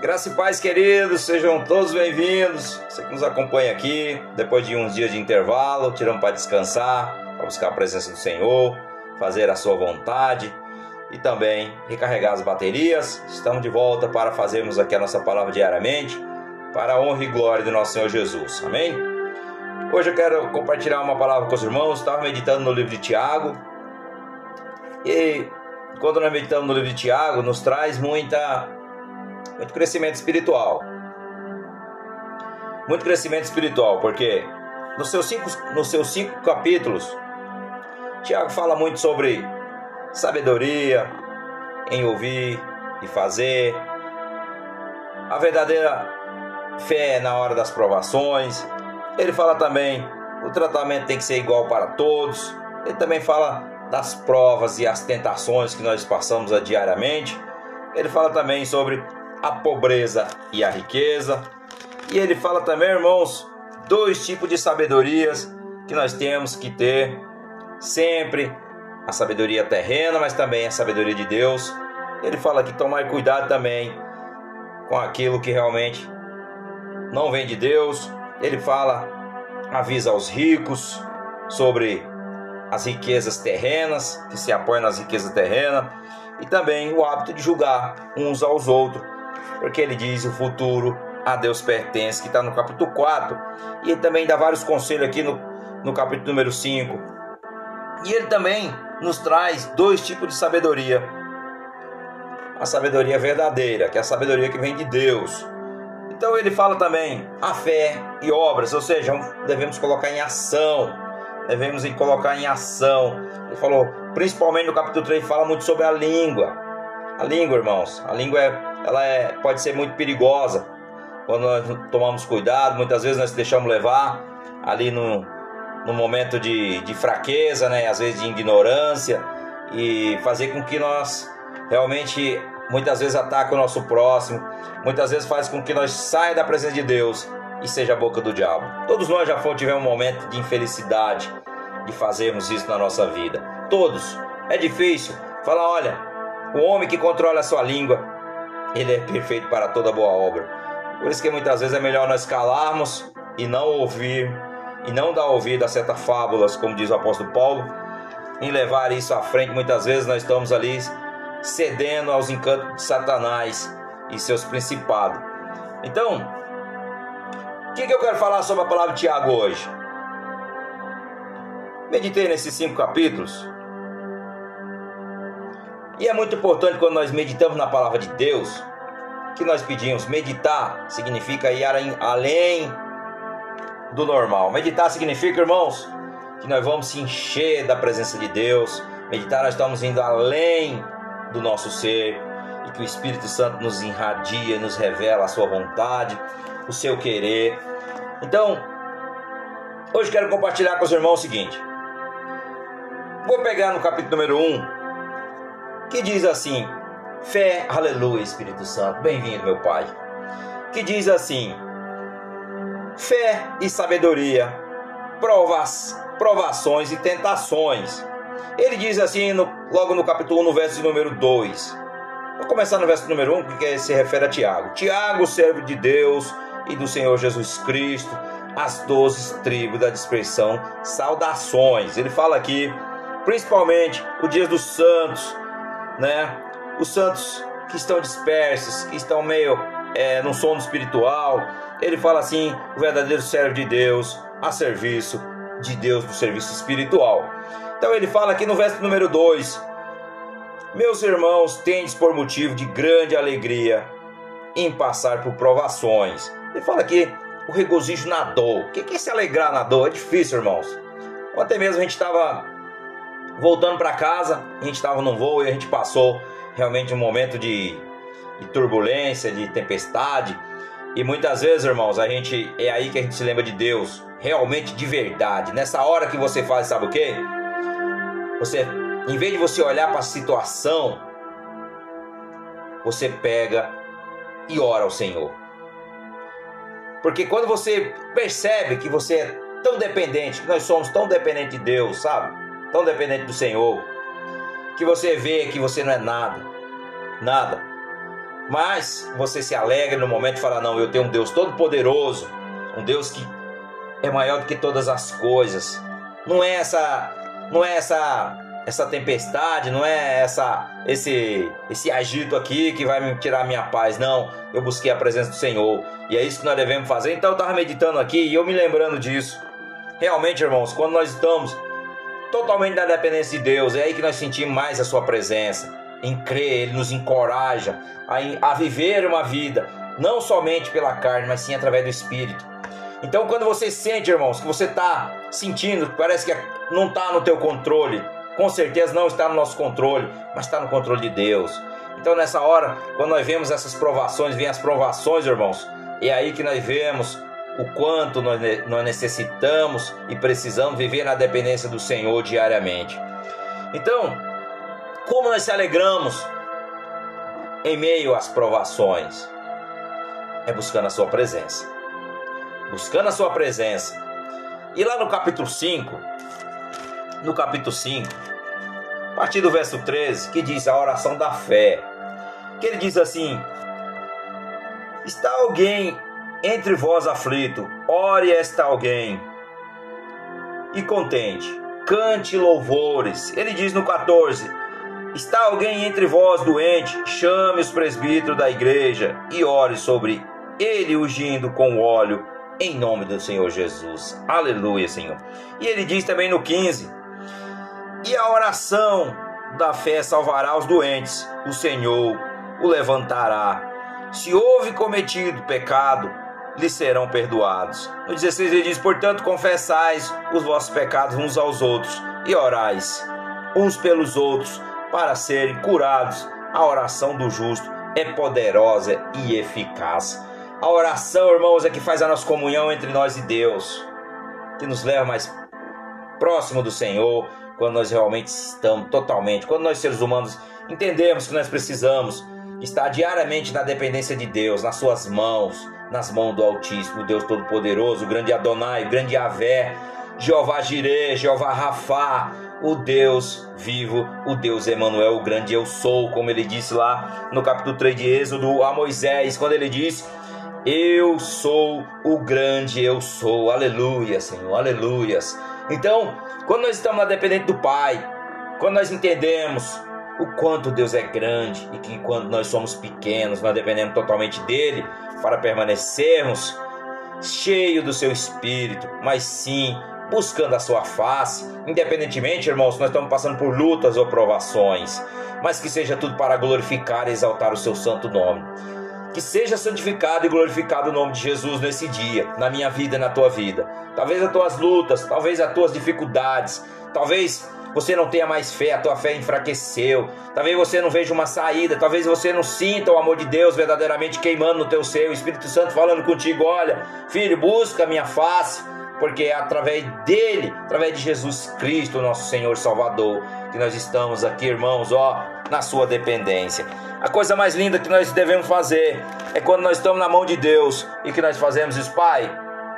Graça e paz, queridos, sejam todos bem-vindos. Você que nos acompanha aqui, depois de uns dias de intervalo, tiramos para descansar, para buscar a presença do Senhor, fazer a sua vontade e também recarregar as baterias. Estamos de volta para fazermos aqui a nossa palavra diariamente, para a honra e glória do nosso Senhor Jesus. Amém? Hoje eu quero compartilhar uma palavra com os irmãos. Estava meditando no livro de Tiago e quando nós meditamos no livro de Tiago, nos traz muita muito crescimento espiritual. Muito crescimento espiritual, porque nos seus cinco, nos seus cinco capítulos, Tiago fala muito sobre sabedoria, em ouvir e fazer, a verdadeira fé na hora das provações. Ele fala também o tratamento tem que ser igual para todos. Ele também fala das provas e as tentações que nós passamos diariamente. Ele fala também sobre a pobreza e a riqueza. E ele fala também, irmãos, dois tipos de sabedorias que nós temos que ter sempre: a sabedoria terrena, mas também a sabedoria de Deus. Ele fala que tomar cuidado também com aquilo que realmente não vem de Deus. Ele fala, avisa aos ricos sobre as riquezas terrenas, que se apoiam nas riquezas terrenas, e também o hábito de julgar uns aos outros porque ele diz o futuro a Deus pertence, que está no capítulo 4. E ele também dá vários conselhos aqui no, no capítulo número 5. E ele também nos traz dois tipos de sabedoria. A sabedoria verdadeira, que é a sabedoria que vem de Deus. Então ele fala também a fé e obras, ou seja, devemos colocar em ação. Devemos colocar em ação. Ele falou, principalmente no capítulo 3, fala muito sobre a língua. A língua, irmãos, a língua é ela é, pode ser muito perigosa quando nós tomamos cuidado. Muitas vezes nós deixamos levar ali no, no momento de, de fraqueza, né? às vezes de ignorância, e fazer com que nós realmente muitas vezes ataque o nosso próximo, muitas vezes faz com que nós saia da presença de Deus e seja a boca do diabo. Todos nós já tivemos um momento de infelicidade de fazermos isso na nossa vida. Todos. É difícil. Fala, olha, o homem que controla a sua língua, ele é perfeito para toda boa obra. Por isso que muitas vezes é melhor nós calarmos e não ouvir e não dar ouvido a certas fábulas, como diz o apóstolo Paulo, em levar isso à frente. Muitas vezes nós estamos ali cedendo aos encantos de Satanás e seus principados. Então, o que, que eu quero falar sobre a palavra de Tiago hoje? Meditei nesses cinco capítulos e é muito importante quando nós meditamos na palavra de Deus, que nós pedimos. Meditar significa ir além do normal. Meditar significa, irmãos, que nós vamos se encher da presença de Deus. Meditar, nós estamos indo além do nosso ser e que o Espírito Santo nos irradia, nos revela a sua vontade, o seu querer. Então, hoje quero compartilhar com os irmãos o seguinte. Vou pegar no capítulo número 1, que diz assim: Fé, aleluia, Espírito Santo, bem-vindo, meu Pai. Que diz assim: Fé e sabedoria, provas, provações e tentações. Ele diz assim, no, logo no capítulo 1, no verso número 2. Vou começar no verso número 1, porque se refere a Tiago. Tiago, servo de Deus e do Senhor Jesus Cristo, as doze tribos da dispersão, saudações. Ele fala aqui, principalmente, o dia dos santos, né? Os santos que estão dispersos, que estão meio é, no sono espiritual. Ele fala assim: o verdadeiro servo de Deus a serviço de Deus do serviço espiritual. Então ele fala aqui no verso número 2: Meus irmãos, tendes por motivo de grande alegria em passar por provações. Ele fala aqui o regozijo na dor. O que é se alegrar na dor? É difícil, irmãos. Ontem mesmo a gente estava voltando para casa, a gente estava num voo e a gente passou realmente um momento de, de, turbulência, de tempestade. E muitas vezes, irmãos, a gente é aí que a gente se lembra de Deus, realmente de verdade. Nessa hora que você faz, sabe o que? Você, em vez de você olhar para a situação, você pega e ora ao Senhor. Porque quando você percebe que você é tão dependente, que nós somos tão dependentes de Deus, sabe? Tão dependente do Senhor, que você vê que você não é nada, nada. mas você se alegra no momento e fala: Não, eu tenho um Deus todo-poderoso, um Deus que é maior do que todas as coisas. Não é essa, não é essa, essa tempestade, não é essa, esse, esse agito aqui que vai me tirar minha paz. Não, eu busquei a presença do Senhor e é isso que nós devemos fazer. Então eu estava meditando aqui e eu me lembrando disso. Realmente, irmãos, quando nós estamos totalmente na dependência de Deus, é aí que nós sentimos mais a Sua presença. Em crer, Ele nos encoraja a, a viver uma vida, não somente pela carne, mas sim através do Espírito. Então, quando você sente, irmãos, que você está sentindo, que parece que não está no teu controle, com certeza não está no nosso controle, mas está no controle de Deus. Então, nessa hora, quando nós vemos essas provações, vêm as provações, irmãos, é aí que nós vemos o quanto nós, nós necessitamos e precisamos viver na dependência do Senhor diariamente. Então, como nós se alegramos em meio às provações? É buscando a Sua presença. Buscando a Sua presença. E lá no capítulo 5, no capítulo 5, a partir do verso 13, que diz a oração da fé, que ele diz assim: Está alguém entre vós aflito, ore esta alguém e contente, cante louvores. Ele diz no 14: Está alguém entre vós doente, chame os presbíteros da igreja e ore sobre ele ungindo com óleo em nome do Senhor Jesus. Aleluia, Senhor. E ele diz também no 15: E a oração da fé salvará os doentes, o Senhor o levantará. Se houve cometido pecado, lhes serão perdoados. No 16 ele diz: Portanto, confessais os vossos pecados uns aos outros e orais uns pelos outros para serem curados. A oração do justo é poderosa e eficaz. A oração, irmãos, é que faz a nossa comunhão entre nós e Deus, que nos leva mais próximo do Senhor, quando nós realmente estamos totalmente, quando nós seres humanos entendemos que nós precisamos estar diariamente na dependência de Deus, nas suas mãos, nas mãos do Altíssimo, Deus Todo-Poderoso, grande Adonai, grande Avé, Jeová Jireh, Jeová Rafá, o Deus vivo, o Deus Emanuel, o grande eu sou, como ele disse lá no capítulo 3 de Êxodo a Moisés, quando ele disse: Eu sou o grande eu sou. Aleluia, Senhor. Aleluias. Então, quando nós estamos lá dependente do Pai, quando nós entendemos o quanto Deus é grande e que quando nós somos pequenos, nós dependemos totalmente dele para permanecermos cheio do seu espírito, mas sim buscando a sua face, independentemente, irmãos, nós estamos passando por lutas ou provações, mas que seja tudo para glorificar e exaltar o seu santo nome. Que seja santificado e glorificado o nome de Jesus nesse dia, na minha vida e na tua vida. Talvez as tuas lutas, talvez as tuas dificuldades, talvez você não tenha mais fé, a tua fé enfraqueceu. Talvez você não veja uma saída, talvez você não sinta o amor de Deus verdadeiramente queimando no teu ser, o Espírito Santo falando contigo: olha, filho, busca a minha face, porque é através dele, através de Jesus Cristo, nosso Senhor Salvador, que nós estamos aqui, irmãos, ó, na sua dependência. A coisa mais linda que nós devemos fazer é quando nós estamos na mão de Deus e que nós fazemos isso, Pai,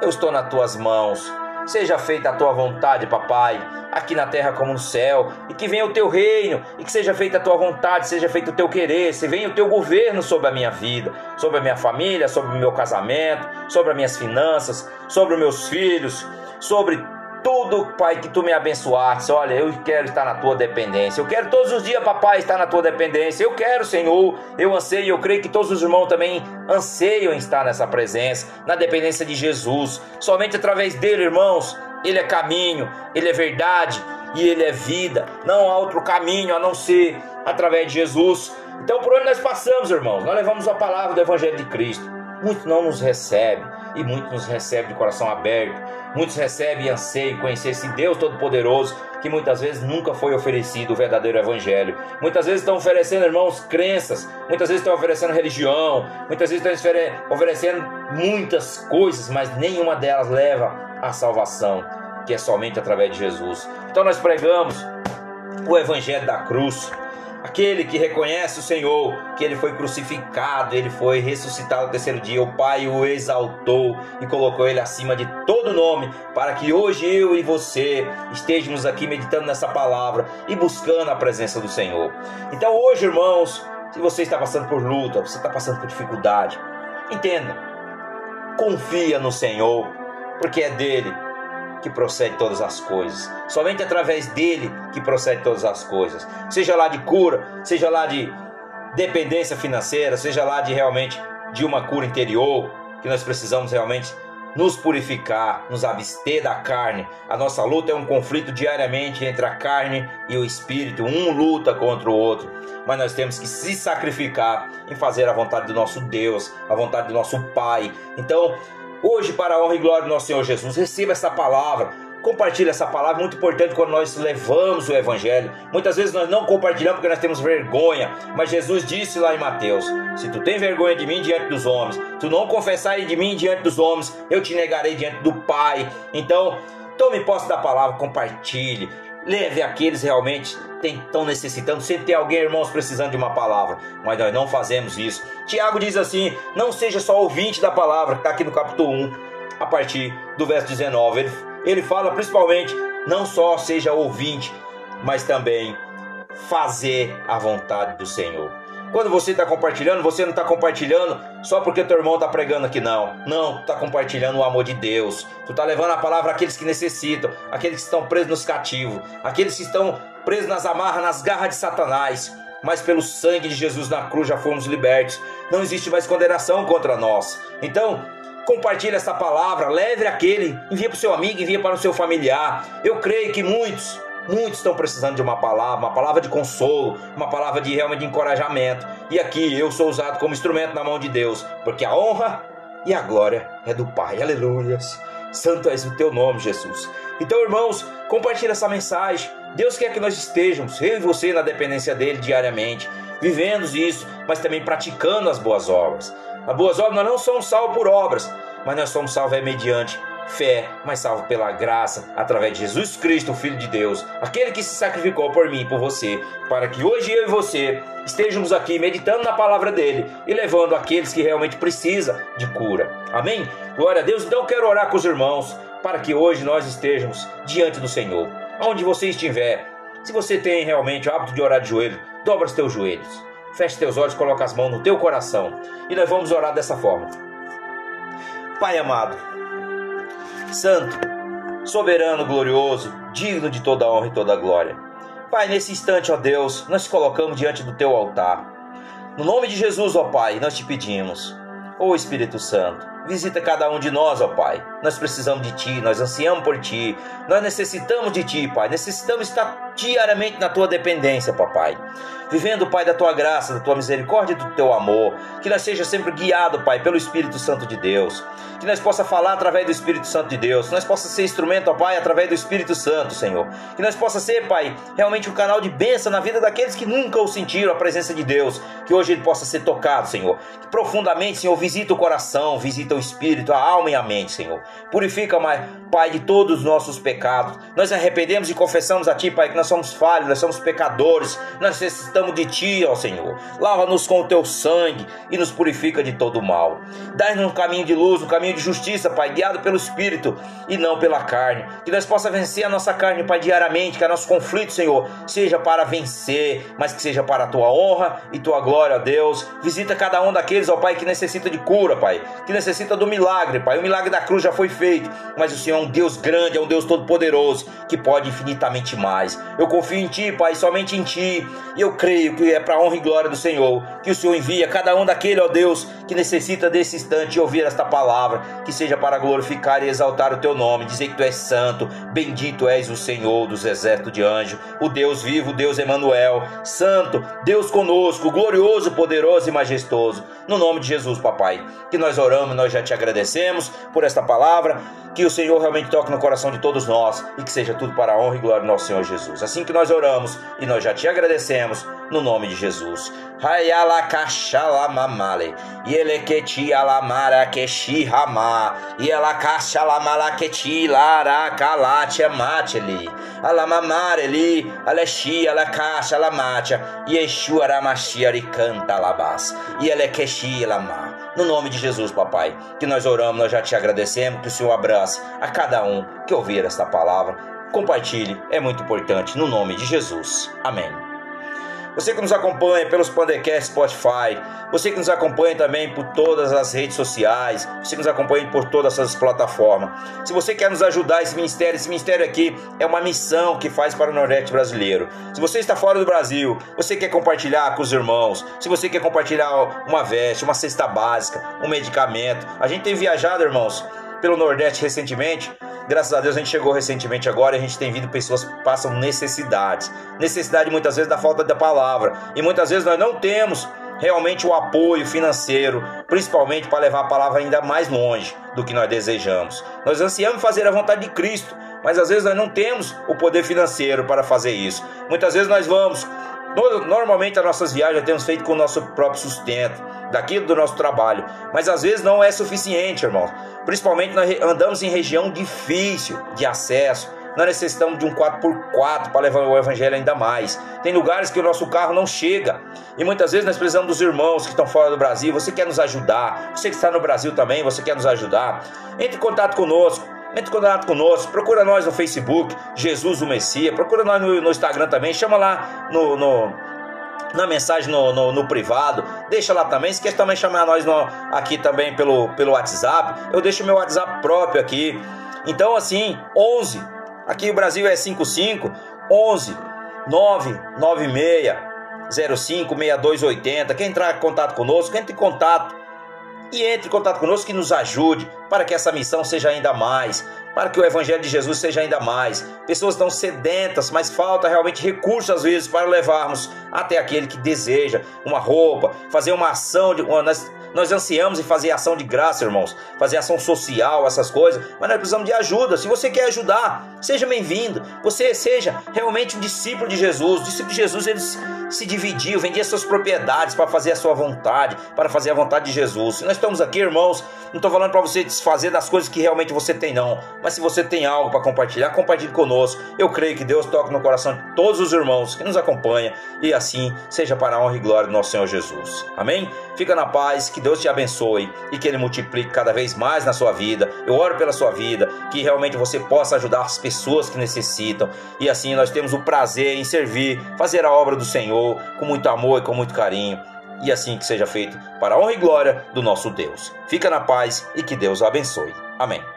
eu estou nas tuas mãos. Seja feita a tua vontade, papai, aqui na terra como no céu, e que venha o teu reino, e que seja feita a tua vontade, seja feito o teu querer, se venha o teu governo sobre a minha vida, sobre a minha família, sobre o meu casamento, sobre as minhas finanças, sobre os meus filhos, sobre tudo, Pai, que tu me abençoaste. Olha, eu quero estar na tua dependência. Eu quero todos os dias, papai, estar na tua dependência. Eu quero, Senhor. Eu anseio, eu creio que todos os irmãos também anseiam estar nessa presença, na dependência de Jesus. Somente através dele, irmãos, ele é caminho, ele é verdade e ele é vida. Não há outro caminho a não ser através de Jesus. Então, por onde nós passamos, irmãos, nós levamos a palavra do Evangelho de Cristo. Muitos não nos recebem e muitos nos recebem de coração aberto Muitos recebem anseiam conhecer esse Deus Todo-Poderoso que muitas vezes nunca foi oferecido o verdadeiro Evangelho. Muitas vezes estão oferecendo, irmãos, crenças, muitas vezes estão oferecendo religião, muitas vezes estão oferecendo muitas coisas, mas nenhuma delas leva à salvação, que é somente através de Jesus. Então nós pregamos o Evangelho da cruz aquele que reconhece o Senhor, que ele foi crucificado, ele foi ressuscitado no terceiro dia, o Pai o exaltou e colocou ele acima de todo nome, para que hoje eu e você estejamos aqui meditando nessa palavra e buscando a presença do Senhor. Então hoje, irmãos, se você está passando por luta, você está passando por dificuldade, entenda, confia no Senhor, porque é dele que procede todas as coisas. Somente através dele que procede todas as coisas. Seja lá de cura, seja lá de dependência financeira, seja lá de realmente de uma cura interior, que nós precisamos realmente nos purificar, nos abster da carne. A nossa luta é um conflito diariamente entre a carne e o espírito, um luta contra o outro. Mas nós temos que se sacrificar em fazer a vontade do nosso Deus, a vontade do nosso Pai. Então, hoje, para a honra e glória do nosso Senhor Jesus, receba essa palavra Compartilhe essa palavra, muito importante quando nós levamos o Evangelho. Muitas vezes nós não compartilhamos porque nós temos vergonha, mas Jesus disse lá em Mateus: Se tu tem vergonha de mim diante dos homens, tu não confessar de mim diante dos homens, eu te negarei diante do Pai. Então, tome posse da palavra, compartilhe. Leve aqueles realmente estão necessitando. Sempre tem alguém, irmãos, precisando de uma palavra, mas nós não fazemos isso. Tiago diz assim: Não seja só ouvinte da palavra, está aqui no capítulo 1, a partir do verso 19. Ele ele fala principalmente não só seja ouvinte, mas também fazer a vontade do Senhor. Quando você está compartilhando, você não está compartilhando só porque teu irmão está pregando aqui, não. Não, tu está compartilhando o amor de Deus. Tu está levando a palavra àqueles que necessitam, aqueles que estão presos nos cativos, aqueles que estão presos nas amarras, nas garras de Satanás. Mas pelo sangue de Jesus na cruz já fomos libertos. Não existe mais condenação contra nós. Então, compartilhe essa palavra, leve aquele, envie para o seu amigo, envie para o seu familiar. Eu creio que muitos, muitos estão precisando de uma palavra, uma palavra de consolo, uma palavra de realmente de encorajamento. E aqui eu sou usado como instrumento na mão de Deus, porque a honra e a glória é do Pai. Aleluias. Santo és o teu nome, Jesus. Então, irmãos, compartilhe essa mensagem. Deus quer que nós estejamos, eu e você, na dependência dele diariamente, vivendo isso, mas também praticando as boas obras. As boas obras nós não somos salvos por obras, mas nós somos salvos é mediante fé, mas salvos pela graça, através de Jesus Cristo, o Filho de Deus, aquele que se sacrificou por mim e por você, para que hoje eu e você estejamos aqui meditando na palavra dele e levando aqueles que realmente precisam de cura. Amém? Glória a Deus. Então quero orar com os irmãos para que hoje nós estejamos diante do Senhor. Onde você estiver, se você tem realmente o hábito de orar de joelho, dobra os teus joelhos. Feche teus olhos, coloca as mãos no teu coração e nós vamos orar dessa forma. Pai amado, Santo, soberano, glorioso, digno de toda honra e toda glória. Pai, nesse instante, ó Deus, nós te colocamos diante do teu altar. No nome de Jesus, ó Pai, nós te pedimos, ó Espírito Santo, visita cada um de nós, ó Pai. Nós precisamos de Ti, nós ansiamos por Ti, nós necessitamos de Ti, Pai. Necessitamos estar diariamente na Tua dependência, Papai vivendo, Pai, da tua graça, da tua misericórdia e do teu amor. Que nós seja sempre guiado, Pai, pelo Espírito Santo de Deus. Que nós possa falar através do Espírito Santo de Deus. Que nós possa ser instrumento, ó Pai, através do Espírito Santo, Senhor. Que nós possa ser, Pai, realmente um canal de bênção na vida daqueles que nunca o sentiram a presença de Deus. Que hoje ele possa ser tocado, Senhor. Que profundamente, Senhor, visita o coração, visita o espírito, a alma e a mente, Senhor. Purifica, Pai, de todos os nossos pecados. Nós arrependemos e confessamos a Ti, Pai, que nós somos falhos, nós somos pecadores. Nós necessitamos de Ti, ó Senhor. Lava-nos com o Teu sangue e nos purifica de todo mal. Dai-nos um caminho de luz, um caminho de justiça, Pai, guiado pelo Espírito e não pela carne. Que nós possamos vencer a nossa carne, Pai, diariamente, que a nosso conflito, Senhor, seja para vencer, mas que seja para a Tua honra e Tua glória, ó Deus. Visita cada um daqueles, ó Pai, que necessita de cura, Pai, que necessita do milagre, Pai. O milagre da cruz já foi feito, mas o Senhor é um Deus grande, é um Deus todo-poderoso, que pode infinitamente mais. Eu confio em Ti, Pai, somente em Ti, e eu creio que é para honra e glória do Senhor, que o Senhor envia cada um daquele, ó Deus, que necessita desse instante ouvir esta palavra, que seja para glorificar e exaltar o teu nome, dizer que tu és santo, bendito és o Senhor dos exércitos de anjos, o Deus vivo, Deus Emanuel, santo, Deus conosco, glorioso, poderoso e majestoso. No nome de Jesus, papai, que nós oramos, nós já te agradecemos por esta palavra, que o Senhor realmente toque no coração de todos nós e que seja tudo para a honra e glória do nosso Senhor Jesus. Assim que nós oramos e nós já te agradecemos no nome de Jesus. Hayala kashalamamale. Yeleketi alamara keshi hama. Yela kashalamala keti lara kalatia mateli. Alamamareli. Aleshi alakasha lamatia. Yeshua ramashia ricanta labas. Yelekeshi lama. No nome de Jesus, papai, que nós oramos, nós já te agradecemos, que o Senhor abrace a cada um que ouvir esta palavra. Compartilhe, é muito importante, no nome de Jesus. Amém. Você que nos acompanha pelos Pandecast Spotify, você que nos acompanha também por todas as redes sociais, você que nos acompanha por todas essas plataformas. Se você quer nos ajudar esse ministério, esse ministério aqui é uma missão que faz para o Nordeste brasileiro. Se você está fora do Brasil, você quer compartilhar com os irmãos, se você quer compartilhar uma veste, uma cesta básica, um medicamento, a gente tem viajado, irmãos, pelo Nordeste recentemente Graças a Deus a gente chegou recentemente agora e a gente tem visto pessoas que passam necessidades. Necessidade muitas vezes da falta da palavra. E muitas vezes nós não temos realmente o apoio financeiro, principalmente para levar a palavra ainda mais longe do que nós desejamos. Nós ansiamos fazer a vontade de Cristo, mas às vezes nós não temos o poder financeiro para fazer isso. Muitas vezes nós vamos, normalmente as nossas viagens temos feito com o nosso próprio sustento daquilo do nosso trabalho. Mas às vezes não é suficiente, irmão. Principalmente nós andamos em região difícil de acesso. Nós necessitamos de um 4x4 para levar o evangelho ainda mais. Tem lugares que o nosso carro não chega. E muitas vezes nós precisamos dos irmãos que estão fora do Brasil. Você quer nos ajudar? Você que está no Brasil também, você quer nos ajudar? Entre em contato conosco. Entre em contato conosco, procura nós no Facebook, Jesus o Messias, procura nós no, no Instagram também, chama lá no, no na mensagem no, no, no, privado, deixa lá também. Se quer também chamar nós no, aqui também pelo, pelo WhatsApp, eu deixo meu WhatsApp próprio aqui. Então, assim, 11, aqui o Brasil é 55, 11 996 05 6280. Quer entrar em contato conosco, entre em contato e entre em contato conosco que nos ajude para que essa missão seja ainda mais, para que o Evangelho de Jesus seja ainda mais. Pessoas estão sedentas, mas falta realmente recursos às vezes para levarmos até aquele que deseja uma roupa, fazer uma ação de uma, nós ansiamos em fazer ação de graça, irmãos, fazer ação social, essas coisas, mas nós precisamos de ajuda. Se você quer ajudar, seja bem-vindo. Você seja realmente um discípulo de Jesus. O discípulo de Jesus ele se dividiu, vendia suas propriedades para fazer a sua vontade, para fazer a vontade de Jesus. Se nós estamos aqui, irmãos, não estou falando para você desfazer das coisas que realmente você tem, não. Mas se você tem algo para compartilhar, compartilhe conosco. Eu creio que Deus toque no coração de todos os irmãos que nos acompanham e assim seja para a honra e glória do nosso Senhor Jesus. Amém? Fica na paz, que Deus te abençoe e que Ele multiplique cada vez mais na sua vida. Eu oro pela sua vida, que realmente você possa ajudar as pessoas que necessitam e assim nós temos o prazer em servir, fazer a obra do Senhor com muito amor e com muito carinho e assim que seja feito para a honra e glória do nosso Deus. Fica na paz e que Deus abençoe. Amém.